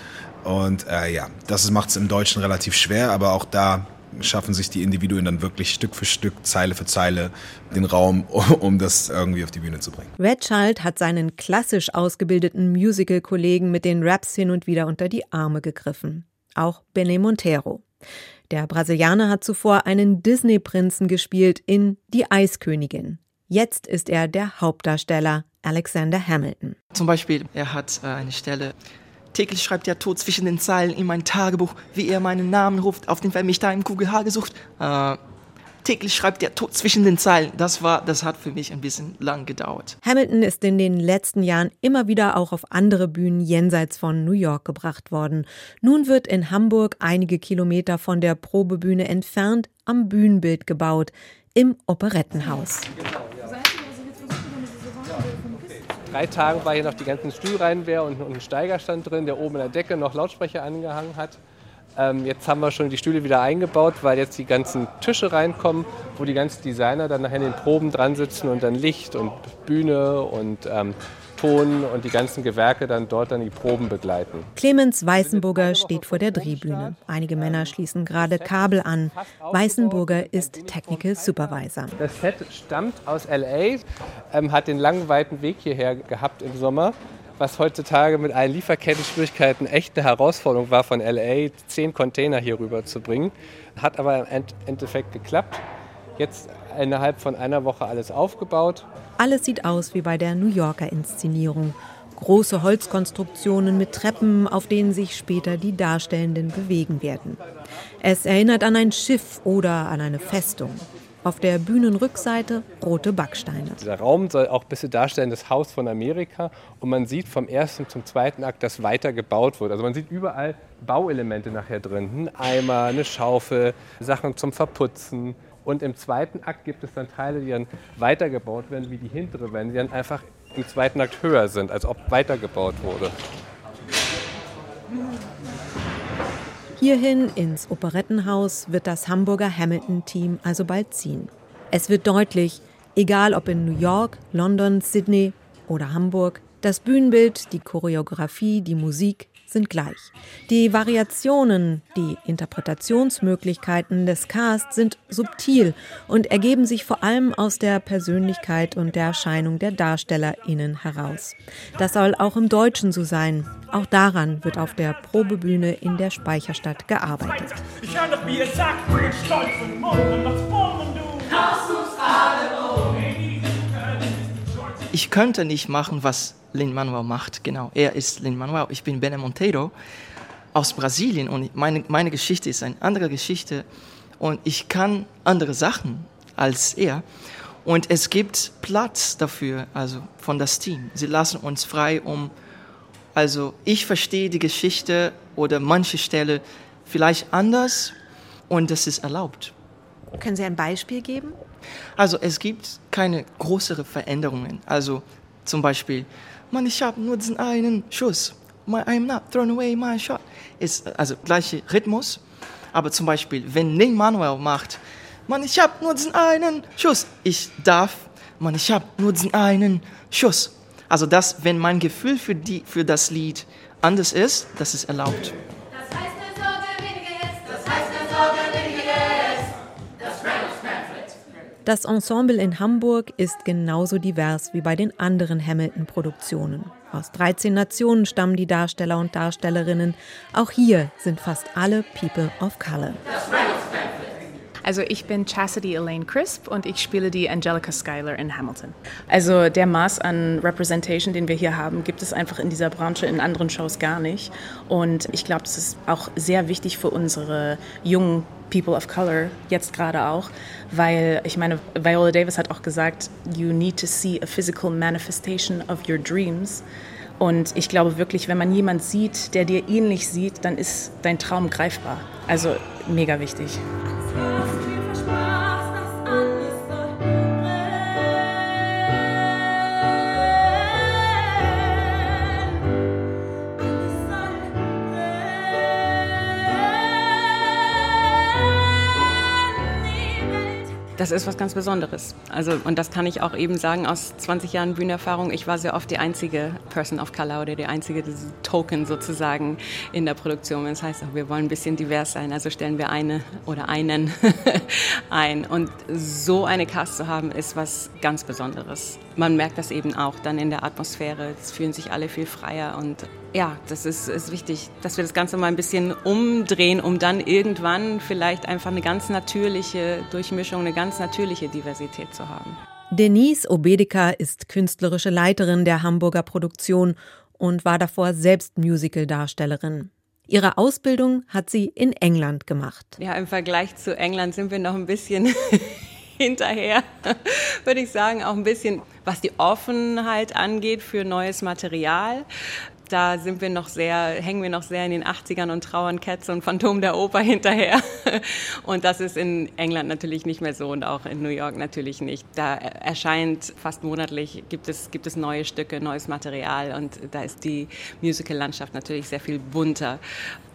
Und äh, ja, das macht es im Deutschen relativ schwer, aber auch da schaffen sich die Individuen dann wirklich Stück für Stück, Zeile für Zeile den Raum, [laughs] um das irgendwie auf die Bühne zu bringen. Red hat seinen klassisch ausgebildeten Musical-Kollegen mit den Raps hin und wieder unter die Arme gegriffen. Auch Benny Montero. Der Brasilianer hat zuvor einen Disney-Prinzen gespielt in Die Eiskönigin. Jetzt ist er der Hauptdarsteller Alexander Hamilton. Zum Beispiel, er hat äh, eine Stelle. Täglich schreibt der Tod zwischen den Zeilen in mein Tagebuch, wie er meinen Namen ruft, auf den Fall mich da im QGH gesucht. Äh, täglich schreibt der Tod zwischen den Zeilen. Das war, das hat für mich ein bisschen lang gedauert. Hamilton ist in den letzten Jahren immer wieder auch auf andere Bühnen jenseits von New York gebracht worden. Nun wird in Hamburg einige Kilometer von der Probebühne entfernt am Bühnenbild gebaut, im Operettenhaus. Drei Tagen war hier noch die ganzen Stuhlreihenwehr und, und ein Steigerstand drin, der oben in der Decke noch Lautsprecher angehangen hat. Ähm, jetzt haben wir schon die Stühle wieder eingebaut, weil jetzt die ganzen Tische reinkommen, wo die ganzen Designer dann nachher in den Proben dran sitzen und dann Licht und Bühne und ähm, Ton und die ganzen Gewerke dann dort dann die Proben begleiten. Clemens Weißenburger steht vor der Drehbühne. Einige Männer schließen gerade Kabel an. Weißenburger ist Technical Supervisor. Das Set stammt aus LA, ähm, hat den langen, weiten Weg hierher gehabt im Sommer was heutzutage mit allen Lieferketten-Schwierigkeiten echt eine Herausforderung war, von LA zehn Container hier rüber zu bringen. Hat aber im Endeffekt geklappt. Jetzt innerhalb von einer Woche alles aufgebaut. Alles sieht aus wie bei der New Yorker Inszenierung. Große Holzkonstruktionen mit Treppen, auf denen sich später die Darstellenden bewegen werden. Es erinnert an ein Schiff oder an eine Festung. Auf der Bühnenrückseite rote Backsteine. Dieser Raum soll auch ein bisschen darstellen, das Haus von Amerika. Und man sieht vom ersten zum zweiten Akt, dass weiter gebaut wird. Also man sieht überall Bauelemente nachher drin. Ein Eimer, eine Schaufel, Sachen zum Verputzen. Und im zweiten Akt gibt es dann Teile, die dann weitergebaut werden, wie die hintere Wände, die dann einfach im zweiten Akt höher sind, als ob weitergebaut wurde. Hierhin ins Operettenhaus wird das Hamburger Hamilton-Team also bald ziehen. Es wird deutlich, egal ob in New York, London, Sydney oder Hamburg, das Bühnenbild, die Choreografie, die Musik sind gleich. Die Variationen, die Interpretationsmöglichkeiten des Casts sind subtil und ergeben sich vor allem aus der Persönlichkeit und der Erscheinung der DarstellerInnen heraus. Das soll auch im Deutschen so sein. Auch daran wird auf der Probebühne in der Speicherstadt gearbeitet. Ich höre doch, wie ihr sagt, mit stolzem Mund und was wollen du? Hast du's alle um? Ich könnte nicht machen, was Lin-Manuel macht. Genau, er ist Lin-Manuel. Ich bin Bene Monteiro aus Brasilien und meine, meine Geschichte ist eine andere Geschichte und ich kann andere Sachen als er. Und es gibt Platz dafür, also von das Team. Sie lassen uns frei, um, also ich verstehe die Geschichte oder manche Stelle vielleicht anders und das ist erlaubt. Können Sie ein Beispiel geben? Also es gibt keine größeren Veränderungen. Also zum Beispiel, man, ich habe nur diesen einen Schuss. I'm not throwing away my shot. Ist also gleiche Rhythmus. Aber zum Beispiel, wenn Lin Manuel macht, man, ich habe nur diesen einen Schuss. Ich darf, man, ich habe nur diesen einen Schuss. Also das, wenn mein Gefühl für, die, für das Lied anders ist, das ist erlaubt. Das Ensemble in Hamburg ist genauso divers wie bei den anderen Hamilton-Produktionen. Aus 13 Nationen stammen die Darsteller und Darstellerinnen. Auch hier sind fast alle People of Color. Also ich bin Chastity Elaine Crisp und ich spiele die Angelica Schuyler in Hamilton. Also der Maß an Representation, den wir hier haben, gibt es einfach in dieser Branche in anderen Shows gar nicht. Und ich glaube, das ist auch sehr wichtig für unsere jungen People of Color, jetzt gerade auch, weil ich meine, Viola Davis hat auch gesagt, you need to see a physical manifestation of your dreams. Und ich glaube wirklich, wenn man jemanden sieht, der dir ähnlich sieht, dann ist dein Traum greifbar. Also mega wichtig. Das ist was ganz Besonderes. Also, und das kann ich auch eben sagen aus 20 Jahren Bühnenerfahrung. Ich war sehr oft die einzige Person of Color oder die einzige Token sozusagen in der Produktion. Das heißt auch, wir wollen ein bisschen divers sein. Also stellen wir eine oder einen [laughs] ein. Und so eine Cast zu haben, ist was ganz Besonderes. Man merkt das eben auch dann in der Atmosphäre. Es fühlen sich alle viel freier und ja, das ist, ist wichtig, dass wir das Ganze mal ein bisschen umdrehen, um dann irgendwann vielleicht einfach eine ganz natürliche Durchmischung, eine ganz natürliche Diversität zu haben. Denise Obedika ist künstlerische Leiterin der Hamburger Produktion und war davor selbst Musical-Darstellerin. Ihre Ausbildung hat sie in England gemacht. Ja, im Vergleich zu England sind wir noch ein bisschen [laughs] hinterher, würde ich sagen, auch ein bisschen, was die Offenheit angeht für neues Material da sind wir noch sehr, hängen wir noch sehr in den 80ern und trauern Cats und Phantom der Oper [laughs] hinterher. Und das ist in England natürlich nicht mehr so und auch in New York natürlich nicht. Da erscheint fast monatlich, gibt es, gibt es neue Stücke, neues Material und da ist die Musical-Landschaft natürlich sehr viel bunter.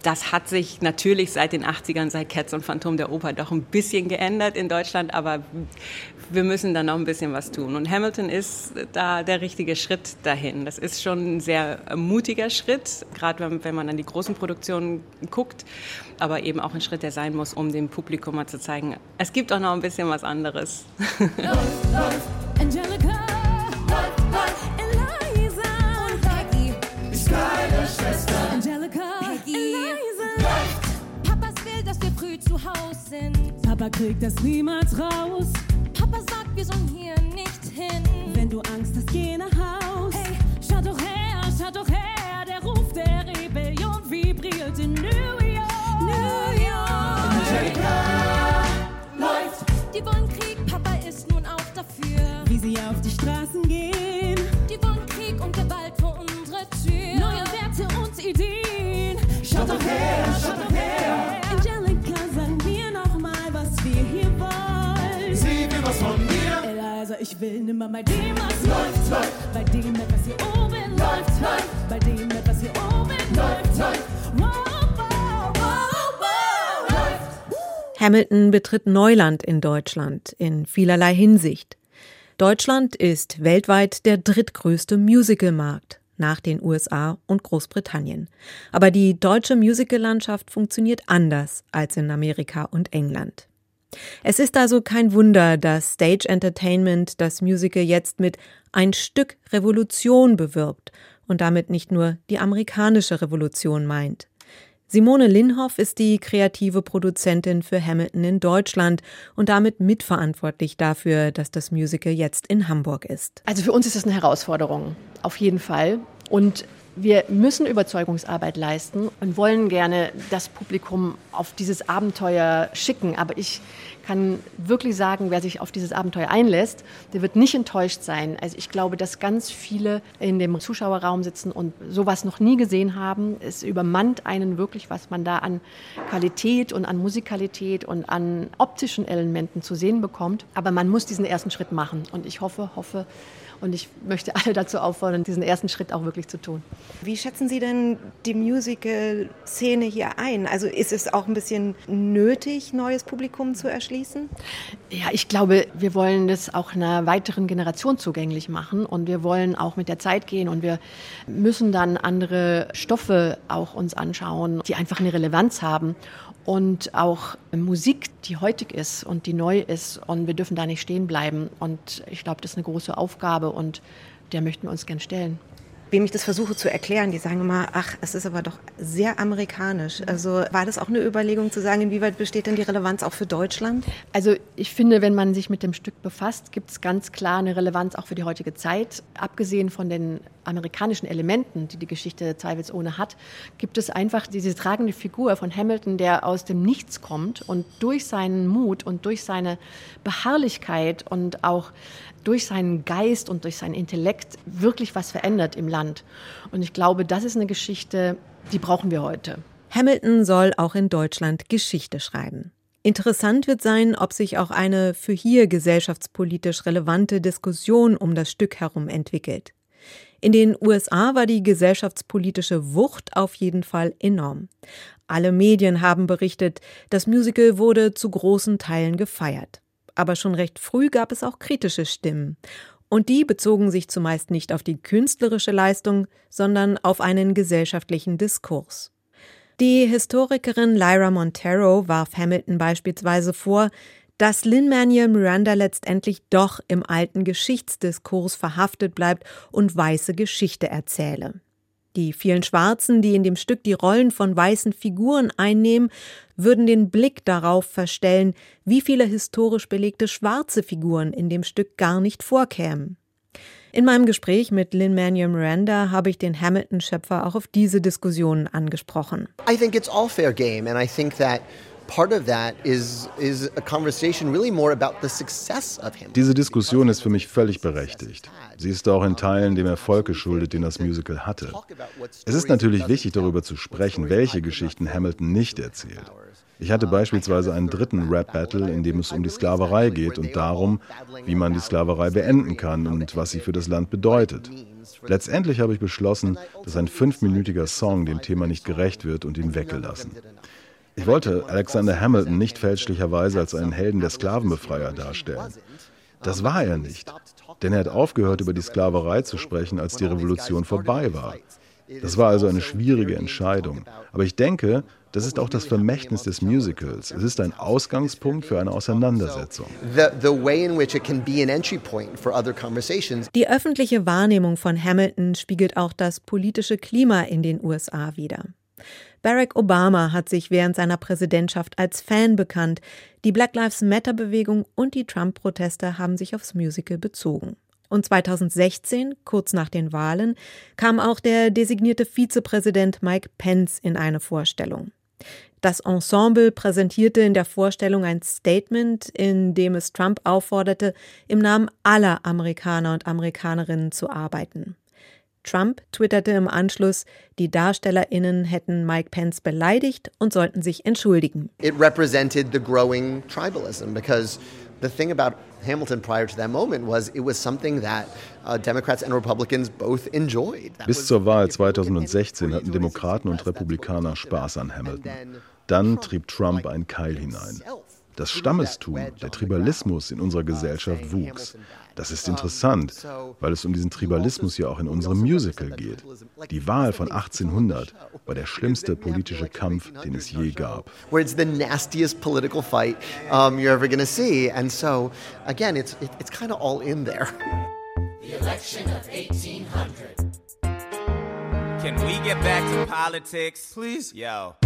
Das hat sich natürlich seit den 80ern, seit Cats und Phantom der Oper doch ein bisschen geändert in Deutschland, aber wir müssen da noch ein bisschen was tun. Und Hamilton ist da der richtige Schritt dahin. Das ist schon sehr mutiger Schritt, gerade wenn, wenn man an die großen Produktionen guckt, aber eben auch ein Schritt, der sein muss, um dem Publikum mal zu zeigen, es gibt auch noch ein bisschen was anderes. Angelica, Eliza und Peggy, die Skyler-Schwester. Angelica, Peggy, Eliza. Papas will, dass wir früh zu Hause sind. Papa kriegt das niemals raus. Papa sagt, wir sollen hier nicht hin. Wenn du Angst hast, geh nach Haus. Hey, schaut doch her, schaut doch her. Vibriert in New York. New York. Läuft. Die wollen Krieg, Papa ist nun auch dafür. Wie sie auf die Straßen gehen. Die wollen Krieg und Gewalt vor unsere Tür. Neue Werte und Ideen. Schaut doch her, schaut doch her. Ich will nimmer bei dem, was läuft, läuft. Bei dem etwas hier oben läuft, läuft. Bei dem etwas hier oben läuft, läuft. Hamilton betritt Neuland in Deutschland in vielerlei Hinsicht. Deutschland ist weltweit der drittgrößte Musicalmarkt nach den USA und Großbritannien. Aber die deutsche Musicallandschaft funktioniert anders als in Amerika und England. Es ist also kein Wunder, dass Stage Entertainment das Musical jetzt mit ein Stück Revolution bewirbt und damit nicht nur die amerikanische Revolution meint. Simone Linhoff ist die kreative Produzentin für Hamilton in Deutschland und damit mitverantwortlich dafür, dass das Musical jetzt in Hamburg ist. Also für uns ist es eine Herausforderung, auf jeden Fall. Und wir müssen Überzeugungsarbeit leisten und wollen gerne das Publikum auf dieses Abenteuer schicken. Aber ich kann wirklich sagen, wer sich auf dieses Abenteuer einlässt, der wird nicht enttäuscht sein. Also ich glaube, dass ganz viele in dem Zuschauerraum sitzen und sowas noch nie gesehen haben. Es übermannt einen wirklich, was man da an Qualität und an Musikalität und an optischen Elementen zu sehen bekommt. Aber man muss diesen ersten Schritt machen. Und ich hoffe, hoffe, und ich möchte alle dazu auffordern, diesen ersten Schritt auch wirklich zu tun. Wie schätzen Sie denn die Musical-Szene hier ein? Also ist es auch ein bisschen nötig, neues Publikum zu erschließen? Ja, ich glaube, wir wollen das auch einer weiteren Generation zugänglich machen und wir wollen auch mit der Zeit gehen und wir müssen dann andere Stoffe auch uns anschauen, die einfach eine Relevanz haben und auch Musik, die heutig ist und die neu ist. Und wir dürfen da nicht stehen bleiben. Und ich glaube, das ist eine große Aufgabe und der möchten wir uns gern stellen wem ich das versuche zu erklären, die sagen immer, ach, es ist aber doch sehr amerikanisch. Also war das auch eine Überlegung zu sagen, inwieweit besteht denn die Relevanz auch für Deutschland? Also ich finde, wenn man sich mit dem Stück befasst, gibt es ganz klar eine Relevanz auch für die heutige Zeit. Abgesehen von den amerikanischen Elementen, die die Geschichte zweifelsohne hat, gibt es einfach diese tragende Figur von Hamilton, der aus dem Nichts kommt und durch seinen Mut und durch seine Beharrlichkeit und auch durch seinen Geist und durch seinen Intellekt wirklich was verändert im Land. Und ich glaube, das ist eine Geschichte, die brauchen wir heute. Hamilton soll auch in Deutschland Geschichte schreiben. Interessant wird sein, ob sich auch eine für hier gesellschaftspolitisch relevante Diskussion um das Stück herum entwickelt. In den USA war die gesellschaftspolitische Wucht auf jeden Fall enorm. Alle Medien haben berichtet, das Musical wurde zu großen Teilen gefeiert aber schon recht früh gab es auch kritische Stimmen. Und die bezogen sich zumeist nicht auf die künstlerische Leistung, sondern auf einen gesellschaftlichen Diskurs. Die Historikerin Lyra Montero warf Hamilton beispielsweise vor, dass Lin-Manuel Miranda letztendlich doch im alten Geschichtsdiskurs verhaftet bleibt und weiße Geschichte erzähle. Die vielen Schwarzen, die in dem Stück die Rollen von weißen Figuren einnehmen, würden den Blick darauf verstellen, wie viele historisch belegte schwarze Figuren in dem Stück gar nicht vorkämen. In meinem Gespräch mit Lin-Manuel Miranda habe ich den Hamilton-Schöpfer auch auf diese Diskussionen angesprochen. I think it's all fair game and I think that diese Diskussion ist für mich völlig berechtigt. Sie ist auch in Teilen dem Erfolg geschuldet, den das Musical hatte. Es ist natürlich wichtig, darüber zu sprechen, welche Geschichten Hamilton nicht erzählt. Ich hatte beispielsweise einen dritten Rap-Battle, in dem es um die Sklaverei geht und darum, wie man die Sklaverei beenden kann und was sie für das Land bedeutet. Letztendlich habe ich beschlossen, dass ein fünfminütiger Song dem Thema nicht gerecht wird und ihn weggelassen. Ich wollte Alexander Hamilton nicht fälschlicherweise als einen Helden der Sklavenbefreier darstellen. Das war er nicht, denn er hat aufgehört, über die Sklaverei zu sprechen, als die Revolution vorbei war. Das war also eine schwierige Entscheidung. Aber ich denke, das ist auch das Vermächtnis des Musicals. Es ist ein Ausgangspunkt für eine Auseinandersetzung. Die öffentliche Wahrnehmung von Hamilton spiegelt auch das politische Klima in den USA wider. Barack Obama hat sich während seiner Präsidentschaft als Fan bekannt. Die Black Lives Matter Bewegung und die Trump-Proteste haben sich aufs Musical bezogen. Und 2016, kurz nach den Wahlen, kam auch der designierte Vizepräsident Mike Pence in eine Vorstellung. Das Ensemble präsentierte in der Vorstellung ein Statement, in dem es Trump aufforderte, im Namen aller Amerikaner und Amerikanerinnen zu arbeiten. Trump twitterte im Anschluss, die DarstellerInnen hätten Mike Pence beleidigt und sollten sich entschuldigen. It represented the growing tribalism because the thing about Hamilton prior to that moment was it was something that uh, Democrats and Republicans both enjoyed. That Bis zur Wahl 2016 hatten Demokraten und Republikaner Spaß an Hamilton. Dann trieb Trump einen Keil hinein. Das Stammestum, der Tribalismus in unserer Gesellschaft wuchs. Das ist interessant, weil es um diesen Tribalismus ja auch in unserem Musical geht. Die Wahl von 1800 war der schlimmste politische Kampf, den es je gab. Where it's the nastiest political fight you're ever going to see. And so, again, it's, it, it's kind of all in there. The election of 1800. Can we get back to politics? Please? Yo.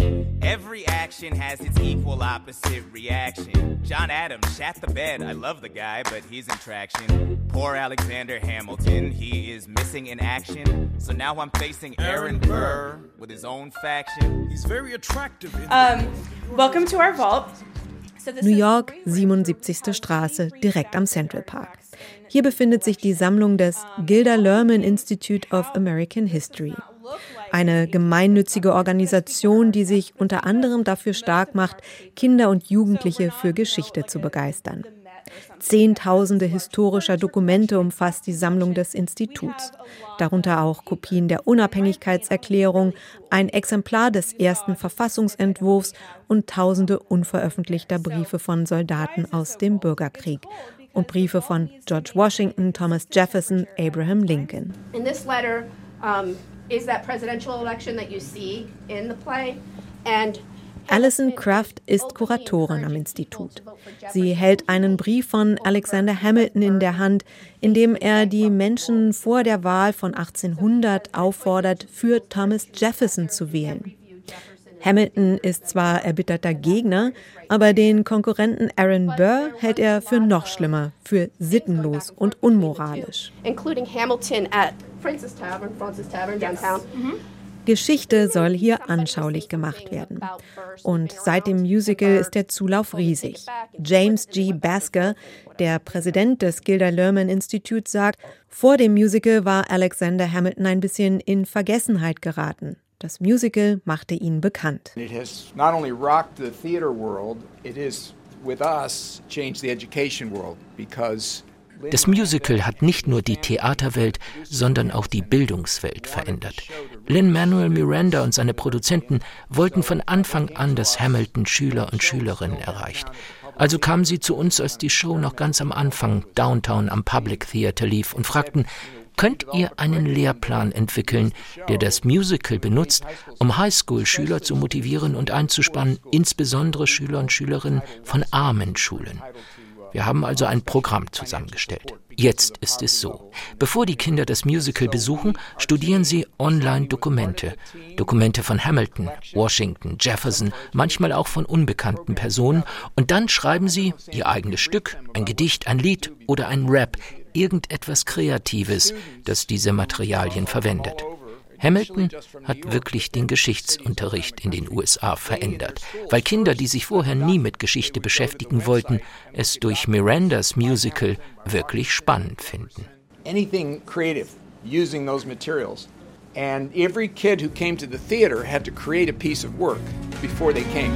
Every action has its equal opposite reaction. John Adams shat the bed. I love the guy, but he's in traction. Poor Alexander Hamilton, he is missing in action. So now I'm facing Aaron Burr with his own faction. He's very attractive. Um, welcome to our vault. New York, 77. Straße, direkt am Central Park. Hier befindet sich die Sammlung des Gilda Lerman Institute of American History. Eine gemeinnützige Organisation, die sich unter anderem dafür stark macht, Kinder und Jugendliche für Geschichte zu begeistern. Zehntausende historischer Dokumente umfasst die Sammlung des Instituts, darunter auch Kopien der Unabhängigkeitserklärung, ein Exemplar des ersten Verfassungsentwurfs und tausende unveröffentlichter Briefe von Soldaten aus dem Bürgerkrieg und Briefe von George Washington, Thomas Jefferson, Abraham Lincoln. In this letter um, is that presidential election that you see in the play. And Alison Kraft ist Kuratorin am Institut. Sie hält einen Brief von Alexander Hamilton in der Hand, in dem er die Menschen vor der Wahl von 1800 auffordert, für Thomas Jefferson zu wählen. Hamilton ist zwar erbitterter Gegner, aber den Konkurrenten Aaron Burr hält er für noch schlimmer, für sittenlos und unmoralisch. including Hamilton at Princess Tavern, Francis Tavern downtown. Geschichte soll hier anschaulich gemacht werden. Und seit dem Musical ist der Zulauf riesig. James G. Basker, der Präsident des Gilda Lerman Institute, sagt, vor dem Musical war Alexander Hamilton ein bisschen in Vergessenheit geraten. Das Musical machte ihn bekannt. It has not only rocked the theater world, it has, with us, changed the education world because Das Musical hat nicht nur die Theaterwelt, sondern auch die Bildungswelt verändert. Lin-Manuel Miranda und seine Produzenten wollten von Anfang an, dass Hamilton Schüler und Schülerinnen erreicht. Also kamen sie zu uns, als die Show noch ganz am Anfang downtown am Public Theater lief und fragten, könnt ihr einen Lehrplan entwickeln, der das Musical benutzt, um Highschool-Schüler zu motivieren und einzuspannen, insbesondere Schüler und Schülerinnen von armen Schulen? Wir haben also ein Programm zusammengestellt. Jetzt ist es so. Bevor die Kinder das Musical besuchen, studieren sie online Dokumente. Dokumente von Hamilton, Washington, Jefferson, manchmal auch von unbekannten Personen. Und dann schreiben sie ihr eigenes Stück, ein Gedicht, ein Lied oder ein Rap, irgendetwas Kreatives, das diese Materialien verwendet. Hamilton hat wirklich den Geschichtsunterricht in den USA verändert, weil Kinder, die sich vorher nie mit Geschichte beschäftigen wollten, es durch Mirandas Musical wirklich spannend finden. anything creative using those materials. And every kid who came to the theater had to create a piece of work before they came.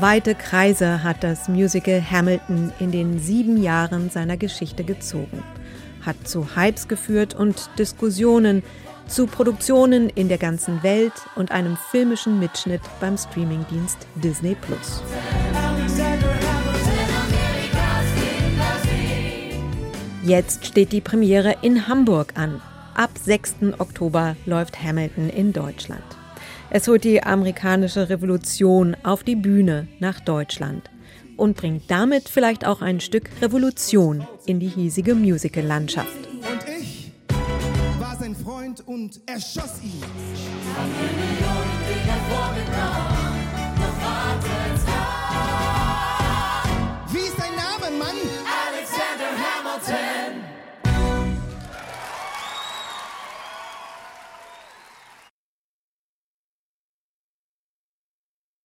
Weite Kreise hat das Musical Hamilton in den sieben Jahren seiner Geschichte gezogen, hat zu Hypes geführt und Diskussionen, zu Produktionen in der ganzen Welt und einem filmischen Mitschnitt beim Streamingdienst Disney Plus. Jetzt steht die Premiere in Hamburg an. Ab 6. Oktober läuft Hamilton in Deutschland. Es holt die amerikanische Revolution auf die Bühne nach Deutschland und bringt damit vielleicht auch ein Stück Revolution in die hiesige Musical-Landschaft. Und ich war sein Freund und erschoss ihn.